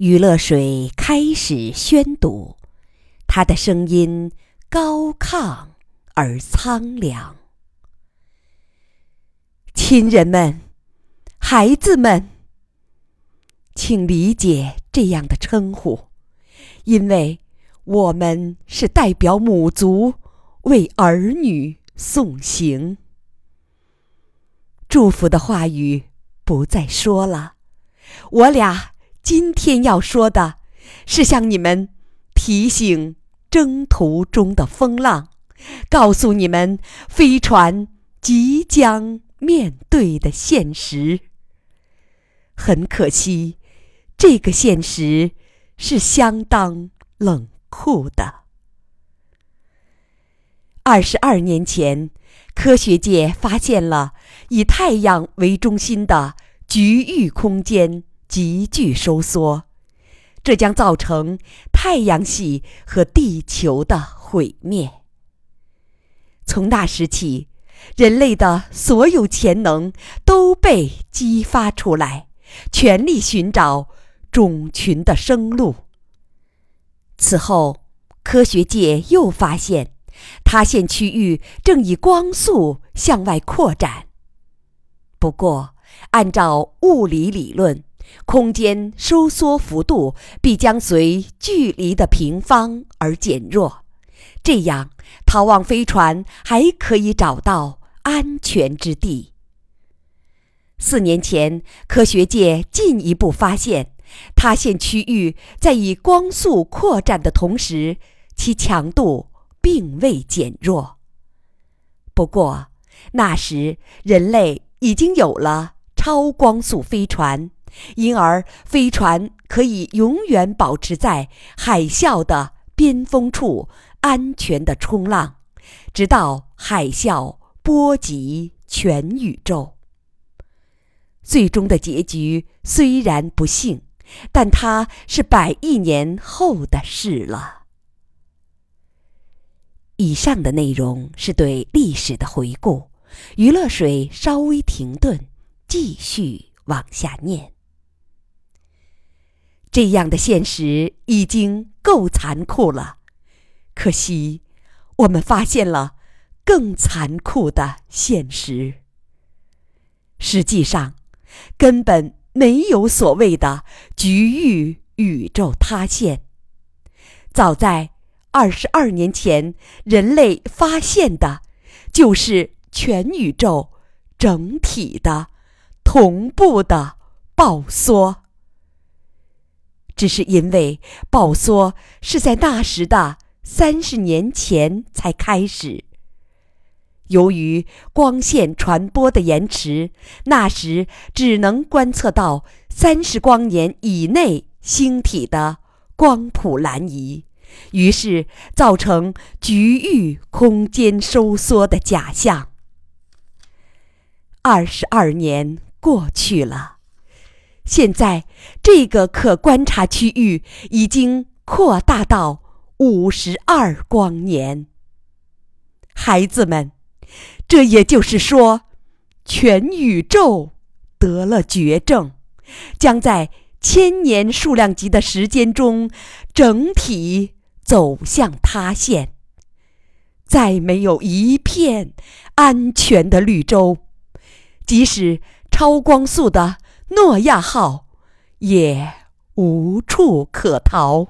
余乐水开始宣读，他的声音高亢而苍凉。亲人们，孩子们，请理解这样的称呼，因为我们是代表母族为儿女送行。祝福的话语不再说了，我俩今天要说的是向你们提醒征途中的风浪，告诉你们飞船即将面对的现实。很可惜，这个现实是相当冷酷的。二十二年前。科学界发现了以太阳为中心的局域空间急剧收缩，这将造成太阳系和地球的毁灭。从那时起，人类的所有潜能都被激发出来，全力寻找种群的生路。此后，科学界又发现。塌陷区域正以光速向外扩展。不过，按照物理理论，空间收缩幅度必将随距离的平方而减弱，这样逃亡飞船还可以找到安全之地。四年前，科学界进一步发现，塌陷区域在以光速扩展的同时，其强度。并未减弱。不过，那时人类已经有了超光速飞船，因而飞船可以永远保持在海啸的边锋处，安全的冲浪，直到海啸波及全宇宙。最终的结局虽然不幸，但它是百亿年后的事了。以上的内容是对历史的回顾。余乐水稍微停顿，继续往下念。这样的现实已经够残酷了，可惜我们发现了更残酷的现实。实际上，根本没有所谓的局域宇宙塌陷。早在。二十二年前，人类发现的，就是全宇宙整体的同步的爆缩。只是因为爆缩是在那时的三十年前才开始，由于光线传播的延迟，那时只能观测到三十光年以内星体的光谱蓝移。于是造成局域空间收缩的假象。二十二年过去了，现在这个可观察区域已经扩大到五十二光年。孩子们，这也就是说，全宇宙得了绝症，将在千年数量级的时间中整体。走向塌陷，再没有一片安全的绿洲，即使超光速的诺亚号也无处可逃。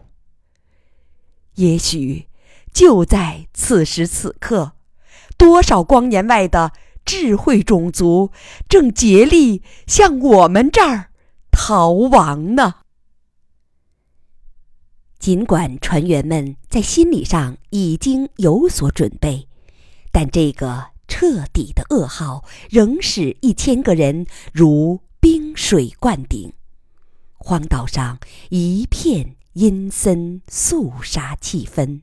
也许就在此时此刻，多少光年外的智慧种族正竭力向我们这儿逃亡呢。尽管船员们在心理上已经有所准备，但这个彻底的噩耗仍使一千个人如冰水灌顶。荒岛上一片阴森肃杀气氛。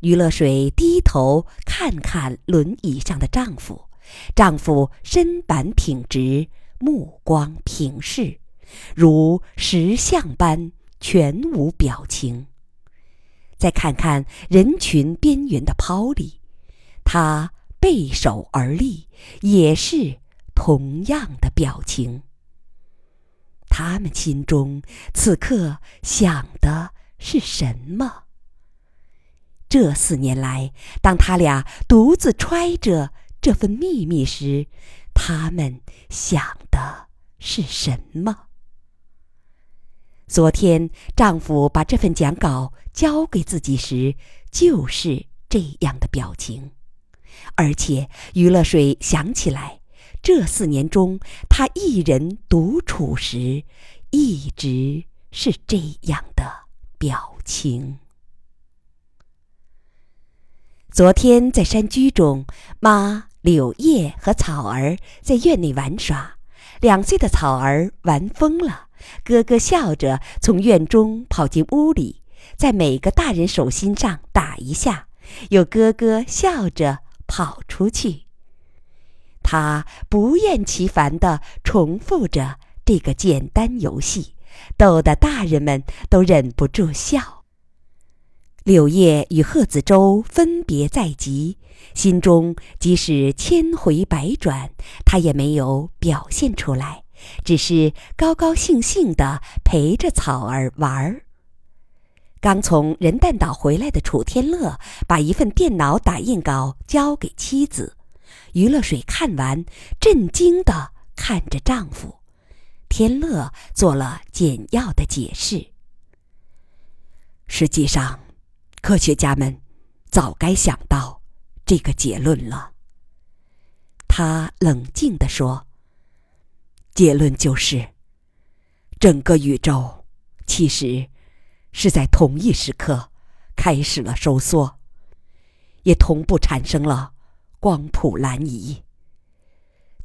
余乐水低头看看轮椅上的丈夫，丈夫身板挺直，目光平视，如石像般。全无表情。再看看人群边缘的抛离，他背手而立，也是同样的表情。他们心中此刻想的是什么？这四年来，当他俩独自揣着这份秘密时，他们想的是什么？昨天丈夫把这份讲稿交给自己时，就是这样的表情。而且余乐水想起来，这四年中他一人独处时，一直是这样的表情。昨天在山居中，妈柳叶和草儿在院内玩耍。两岁的草儿玩疯了，咯咯笑着从院中跑进屋里，在每个大人手心上打一下，又咯咯笑着跑出去。他不厌其烦地重复着这个简单游戏，逗得大人们都忍不住笑。柳叶与贺子洲分别在即，心中即使千回百转，他也没有表现出来，只是高高兴兴地陪着草儿玩儿。刚从人蛋岛回来的楚天乐把一份电脑打印稿交给妻子，余乐水看完，震惊地看着丈夫。天乐做了简要的解释。实际上。科学家们早该想到这个结论了。他冷静地说：“结论就是，整个宇宙其实是在同一时刻开始了收缩，也同步产生了光谱蓝移。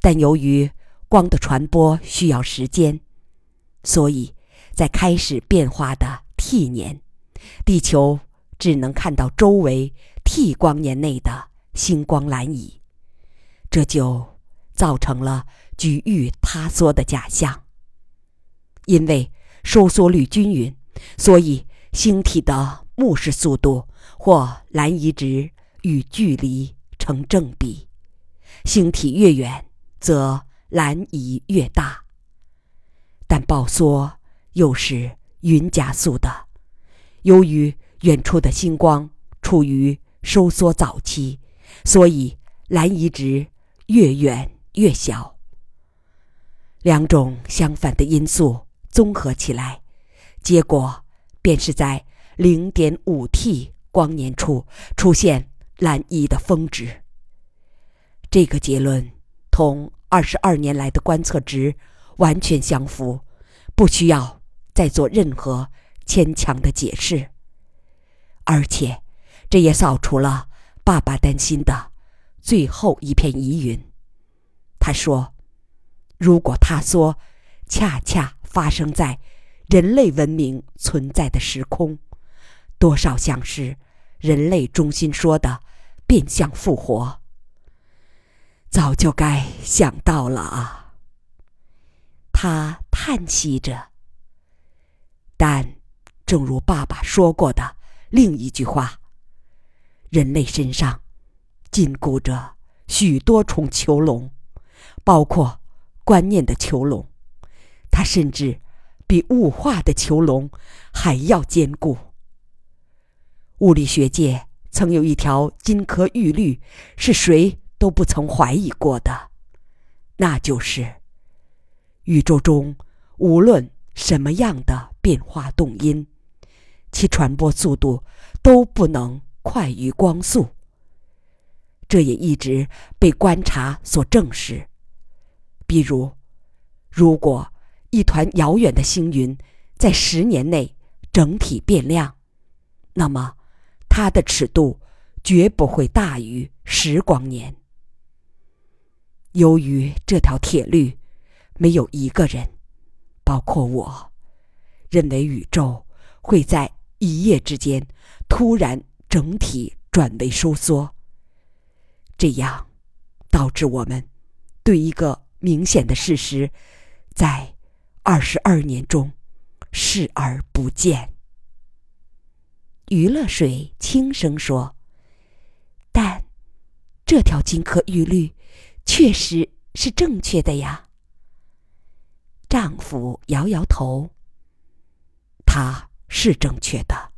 但由于光的传播需要时间，所以在开始变化的 T 年，地球。”只能看到周围 T 光年内的星光蓝移，这就造成了局域塌缩的假象。因为收缩率均匀，所以星体的目视速度或蓝移值与距离成正比，星体越远，则蓝移越大。但暴缩又是匀加速的，由于。远处的星光处于收缩早期，所以蓝移值越远越小。两种相反的因素综合起来，结果便是在零点五 T 光年处出现蓝移的峰值。这个结论同二十二年来的观测值完全相符，不需要再做任何牵强的解释。而且，这也扫除了爸爸担心的最后一片疑云。他说：“如果塌缩恰恰发生在人类文明存在的时空，多少像是人类中心说的变相复活。早就该想到了啊。”他叹息着。但，正如爸爸说过的。另一句话，人类身上禁锢着许多重囚笼，包括观念的囚笼，它甚至比物化的囚笼还要坚固。物理学界曾有一条金科玉律，是谁都不曾怀疑过的，那就是：宇宙中无论什么样的变化动因。其传播速度都不能快于光速。这也一直被观察所证实。比如，如果一团遥远的星云在十年内整体变亮，那么它的尺度绝不会大于十光年。由于这条铁律，没有一个人，包括我，认为宇宙会在。一夜之间，突然整体转为收缩，这样导致我们对一个明显的事实，在二十二年中视而不见。余乐水轻声说：“但这条金科玉律确实是正确的呀。”丈夫摇摇头。他是正确的，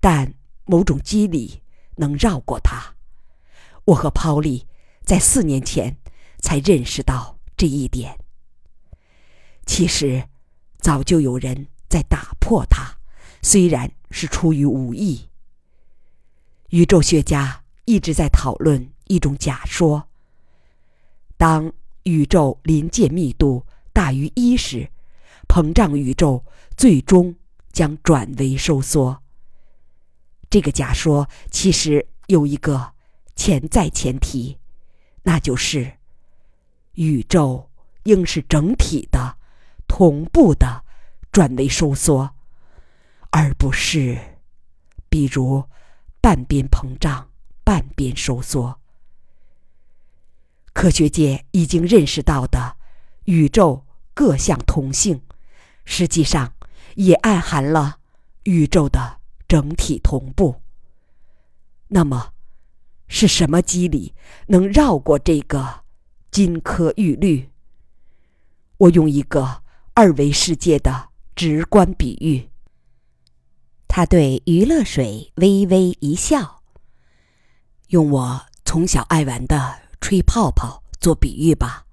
但某种机理能绕过他。我和抛利在四年前才认识到这一点。其实，早就有人在打破它，虽然是出于无意。宇宙学家一直在讨论一种假说：当宇宙临界密度大于一时，膨胀宇宙最终将转为收缩。这个假说其实有一个潜在前提，那就是宇宙应是整体的、同步的转为收缩，而不是比如。半边膨胀，半边收缩。科学界已经认识到的宇宙各项同性，实际上也暗含了宇宙的整体同步。那么，是什么机理能绕过这个金科玉律？我用一个二维世界的直观比喻。他对娱乐水微微一笑，用我从小爱玩的吹泡泡做比喻吧。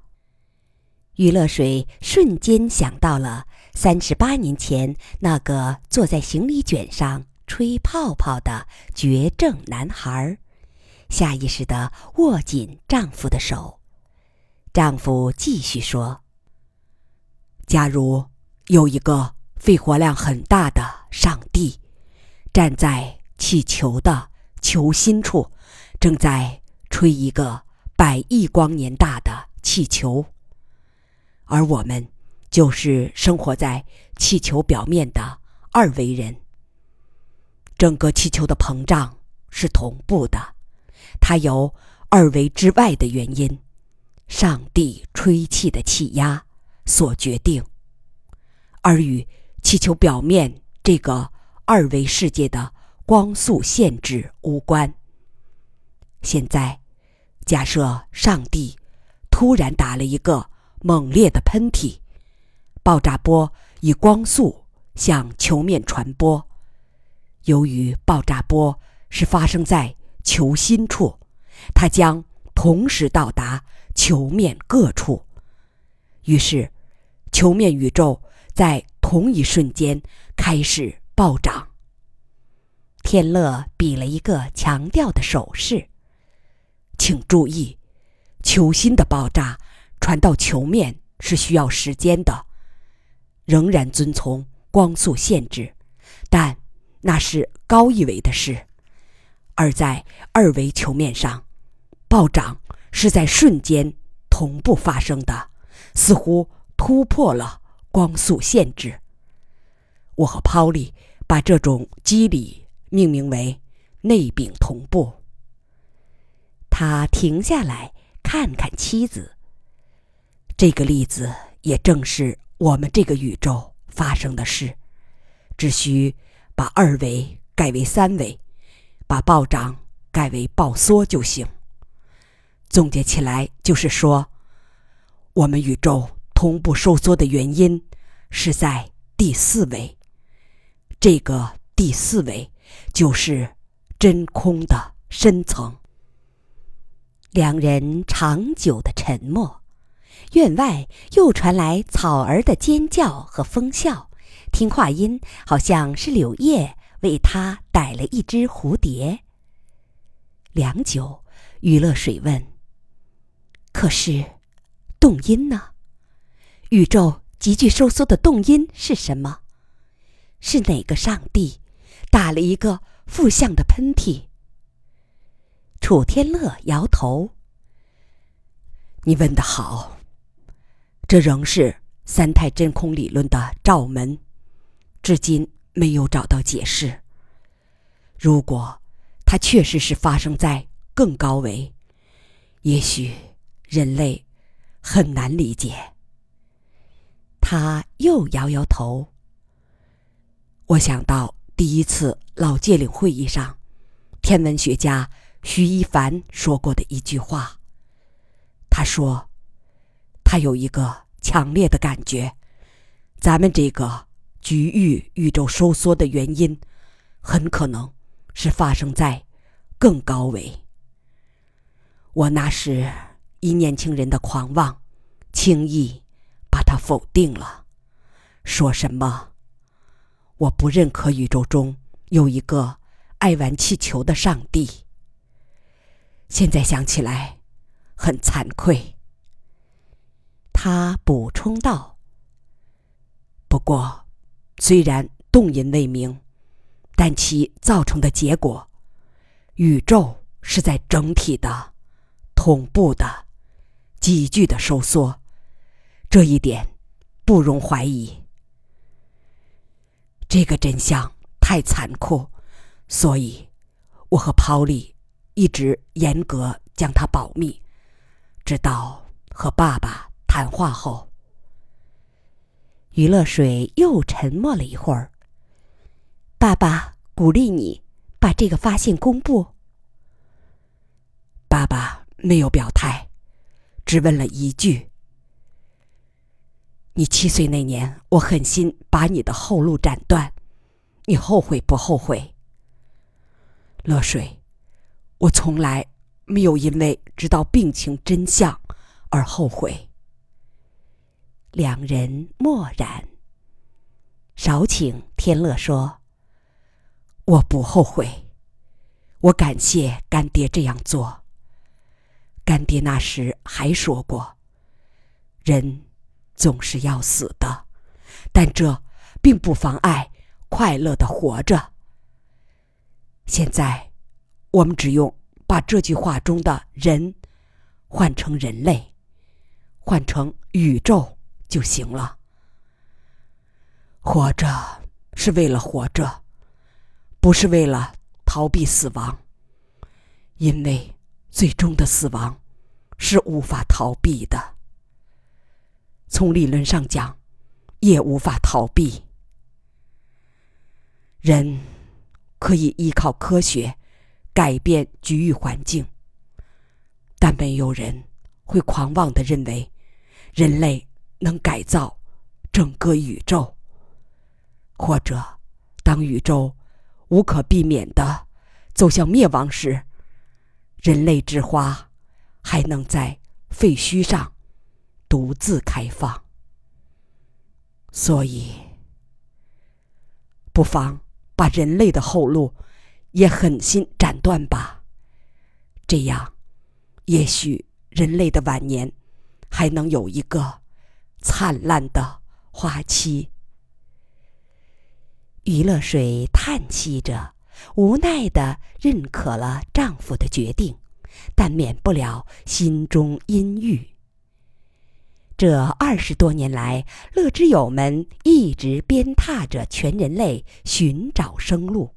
娱乐水瞬间想到了三十八年前那个坐在行李卷上吹泡泡的绝症男孩，下意识的握紧丈夫的手。丈夫继续说：“假如有一个肺活量很大的上帝。”站在气球的球心处，正在吹一个百亿光年大的气球，而我们就是生活在气球表面的二维人。整个气球的膨胀是同步的，它由二维之外的原因——上帝吹气的气压所决定，而与气球表面这个。二维世界的光速限制无关。现在，假设上帝突然打了一个猛烈的喷嚏，爆炸波以光速向球面传播。由于爆炸波是发生在球心处，它将同时到达球面各处，于是球面宇宙在同一瞬间开始。暴涨。天乐比了一个强调的手势。请注意，球心的爆炸传到球面是需要时间的，仍然遵从光速限制，但那是高一维的事。而在二维球面上，暴涨是在瞬间同步发生的，似乎突破了光速限制。我和 Polly 把这种机理命名为“内禀同步”。他停下来看看妻子。这个例子也正是我们这个宇宙发生的事，只需把二维改为三维，把暴涨改为暴缩就行。总结起来就是说，我们宇宙同步收缩的原因是在第四维。这个第四维就是真空的深层。两人长久的沉默，院外又传来草儿的尖叫和风笑，听话音好像是柳叶为他逮了一只蝴蝶。良久，于乐水问：“可是，动因呢？宇宙急剧收缩的动因是什么？”是哪个上帝打了一个负向的喷嚏？楚天乐摇头。你问得好，这仍是三态真空理论的罩门，至今没有找到解释。如果它确实是发生在更高维，也许人类很难理解。他又摇摇头。我想到第一次老界岭会议上，天文学家徐一凡说过的一句话。他说：“他有一个强烈的感觉，咱们这个局域宇宙收缩的原因，很可能是发生在更高维。我那时以年轻人的狂妄，轻易把它否定了，说什么我不认可宇宙中有一个爱玩气球的上帝。现在想起来，很惭愧。他补充道：“不过，虽然动因未明，但其造成的结果，宇宙是在整体的、同步的、急剧的收缩，这一点不容怀疑。这个真相太残酷，所以我和抛利。”一直严格将它保密，直到和爸爸谈话后。余乐水又沉默了一会儿。爸爸鼓励你把这个发现公布。爸爸没有表态，只问了一句：“你七岁那年，我狠心把你的后路斩断，你后悔不后悔？”乐水。我从来没有因为知道病情真相而后悔。两人默然。少顷，天乐说：“我不后悔，我感谢干爹这样做。干爹那时还说过，人总是要死的，但这并不妨碍快乐的活着。现在。”我们只用把这句话中的人换成人类，换成宇宙就行了。活着是为了活着，不是为了逃避死亡，因为最终的死亡是无法逃避的。从理论上讲，也无法逃避。人可以依靠科学。改变局域环境，但没有人会狂妄的认为人类能改造整个宇宙，或者当宇宙无可避免的走向灭亡时，人类之花还能在废墟上独自开放。所以，不妨把人类的后路。也狠心斩断吧，这样，也许人类的晚年还能有一个灿烂的花期。余乐水叹息着，无奈的认可了丈夫的决定，但免不了心中阴郁。这二十多年来，乐之友们一直鞭挞着全人类寻找生路。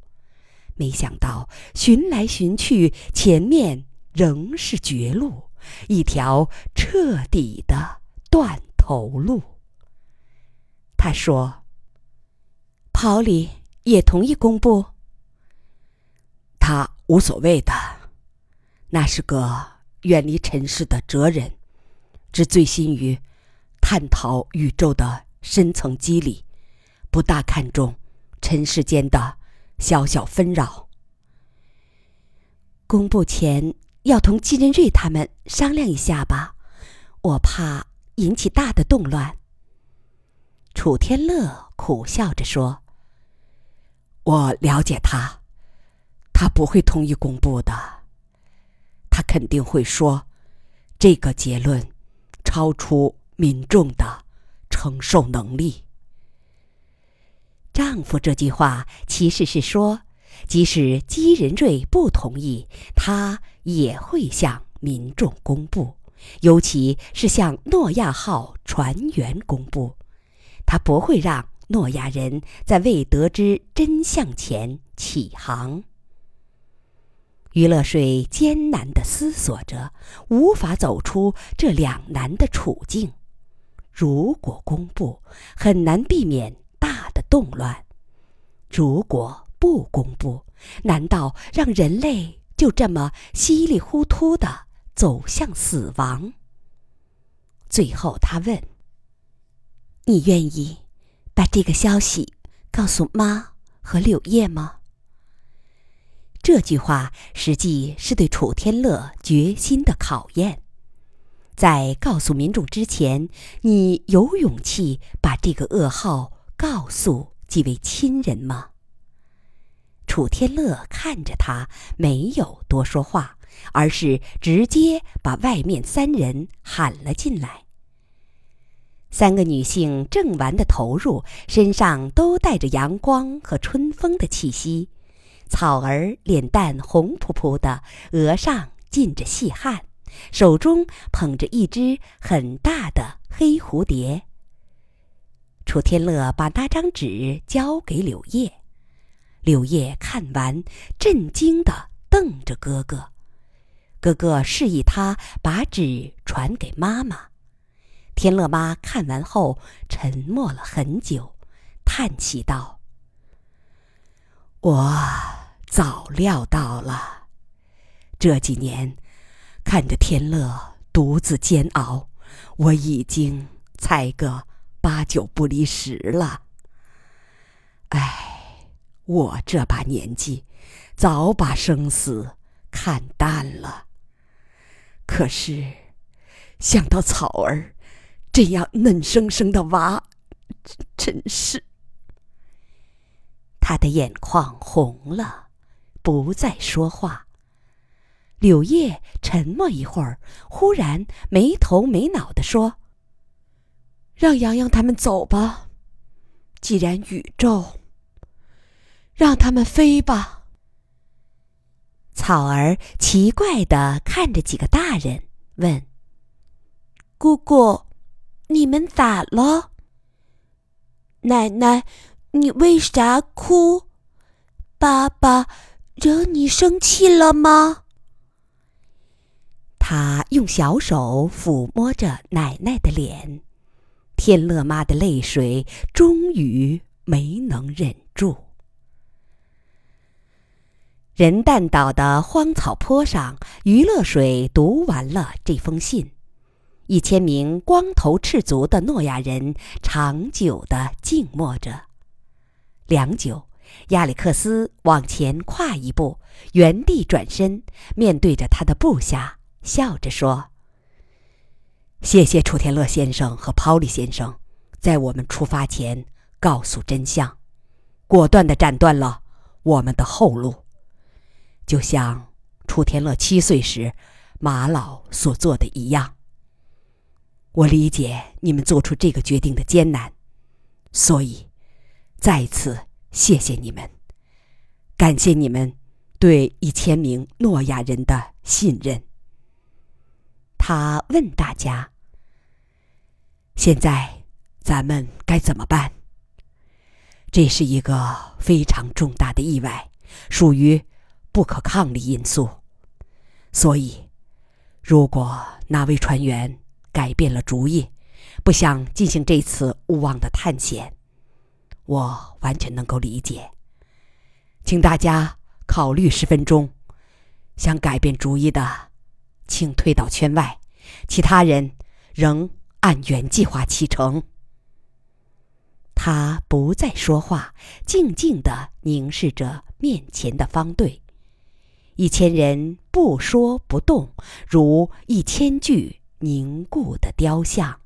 没想到寻来寻去，前面仍是绝路，一条彻底的断头路。他说：“跑里也同意公布。”他无所谓的，那是个远离尘世的哲人，只醉心于探讨宇宙的深层机理，不大看重尘世间的。小小纷扰。公布前要同季仁瑞他们商量一下吧，我怕引起大的动乱。楚天乐苦笑着说：“我了解他，他不会同意公布的。他肯定会说，这个结论超出民众的承受能力。”丈夫这句话其实是说，即使姬仁瑞不同意，他也会向民众公布，尤其是向诺亚号船员公布。他不会让诺亚人在未得知真相前起航。余乐水艰难地思索着，无法走出这两难的处境。如果公布，很难避免。动乱，如果不公布，难道让人类就这么稀里糊涂的走向死亡？最后，他问：“你愿意把这个消息告诉妈和柳叶吗？这句话实际是对楚天乐决心的考验。在告诉民众之前，你有勇气把这个噩耗告诉几位亲人吗？楚天乐看着他，没有多说话，而是直接把外面三人喊了进来。三个女性正玩的投入，身上都带着阳光和春风的气息。草儿脸蛋红扑扑的，额上浸着细汗。手中捧着一只很大的黑蝴蝶。楚天乐把那张纸交给柳叶，柳叶看完，震惊地瞪着哥哥。哥哥示意他把纸传给妈妈。天乐妈看完后沉默了很久，叹气道：“我早料到了，这几年。”看着天乐独自煎熬，我已经猜个八九不离十了。唉，我这把年纪，早把生死看淡了。可是，想到草儿这样嫩生生的娃，真是……他的眼眶红了，不再说话。柳叶沉默一会儿，忽然没头没脑地说：“让洋洋他们走吧，既然宇宙，让他们飞吧。”草儿奇怪地看着几个大人，问：“姑姑，你们咋了？奶奶，你为啥哭？爸爸惹你生气了吗？”他用小手抚摸着奶奶的脸，天乐妈的泪水终于没能忍住。人蛋岛的荒草坡上，余乐水读完了这封信。一千名光头赤足的诺亚人长久的静默着。良久，亚历克斯往前跨一步，原地转身，面对着他的部下。笑着说：“谢谢楚天乐先生和抛利先生，在我们出发前告诉真相，果断的斩断了我们的后路，就像楚天乐七岁时马老所做的一样。我理解你们做出这个决定的艰难，所以再次谢谢你们，感谢你们对一千名诺亚人的信任。”他问大家：“现在咱们该怎么办？”这是一个非常重大的意外，属于不可抗力因素。所以，如果哪位船员改变了主意，不想进行这次勿忘的探险，我完全能够理解。请大家考虑十分钟，想改变主意的。请退到圈外，其他人仍按原计划启程。他不再说话，静静地凝视着面前的方队。一千人不说不动，如一千具凝固的雕像。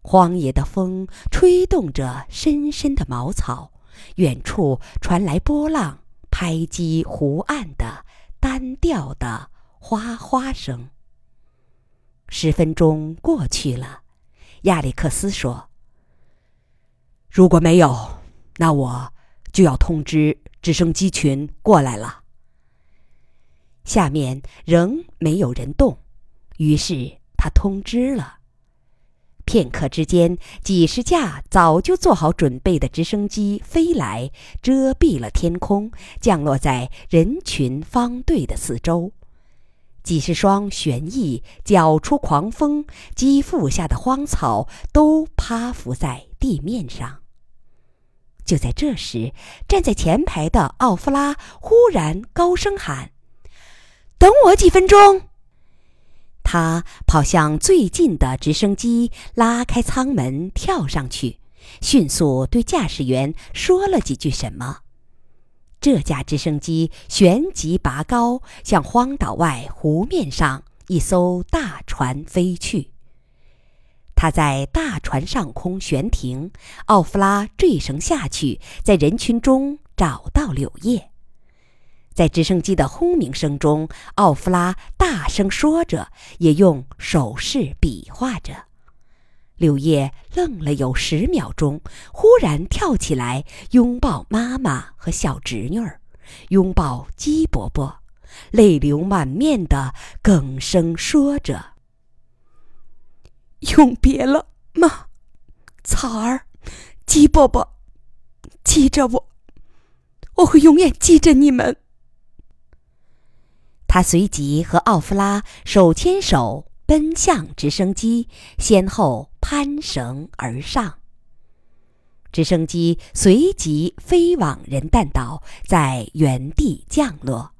荒野的风吹动着深深的茅草，远处传来波浪拍击湖岸的单调的。哗哗声。十分钟过去了，亚历克斯说：“如果没有，那我就要通知直升机群过来了。”下面仍没有人动，于是他通知了。片刻之间，几十架早就做好准备的直升机飞来，遮蔽了天空，降落在人群方队的四周。几十双旋翼搅出狂风，机腹下的荒草都趴伏在地面上。就在这时，站在前排的奥夫拉忽然高声喊：“等我几分钟！”他跑向最近的直升机，拉开舱门跳上去，迅速对驾驶员说了几句什么。这架直升机旋即拔高，向荒岛外湖面上一艘大船飞去。他在大船上空悬停，奥弗拉坠绳下去，在人群中找到柳叶。在直升机的轰鸣声中，奥弗拉大声说着，也用手势比划着。柳叶愣了有十秒钟，忽然跳起来，拥抱妈妈和小侄女儿，拥抱鸡伯伯，泪流满面的哽声说着：“永别了，妈，草儿，鸡伯伯，记着我，我会永远记着你们。”他随即和奥夫拉手牵手奔向直升机，先后攀绳而上。直升机随即飞往人弹岛，在原地降落。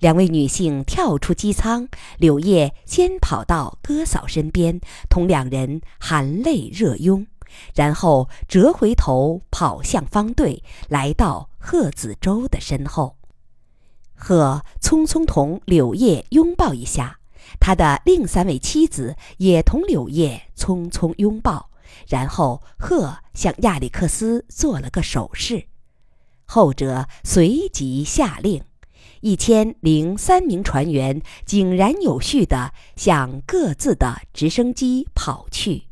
两位女性跳出机舱，柳叶先跑到哥嫂身边，同两人含泪热拥，然后折回头跑向方队，来到贺子洲的身后。贺匆匆同柳叶拥抱一下，他的另三位妻子也同柳叶匆匆拥抱，然后贺向亚历克斯做了个手势，后者随即下令，一千零三名船员井然有序地向各自的直升机跑去。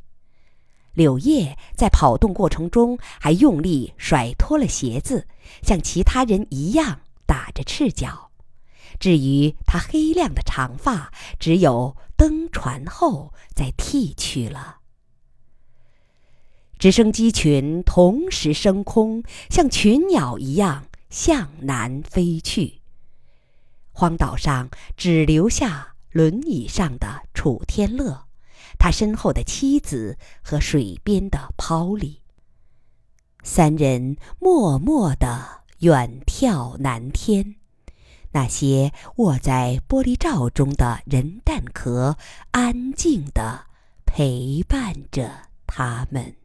柳叶在跑动过程中还用力甩脱了鞋子，像其他人一样。打着赤脚，至于他黑亮的长发，只有登船后再剃去了。直升机群同时升空，像群鸟一样向南飞去。荒岛上只留下轮椅上的楚天乐，他身后的妻子和水边的抛里。三人默默地。远眺南天，那些卧在玻璃罩中的人蛋壳，安静地陪伴着他们。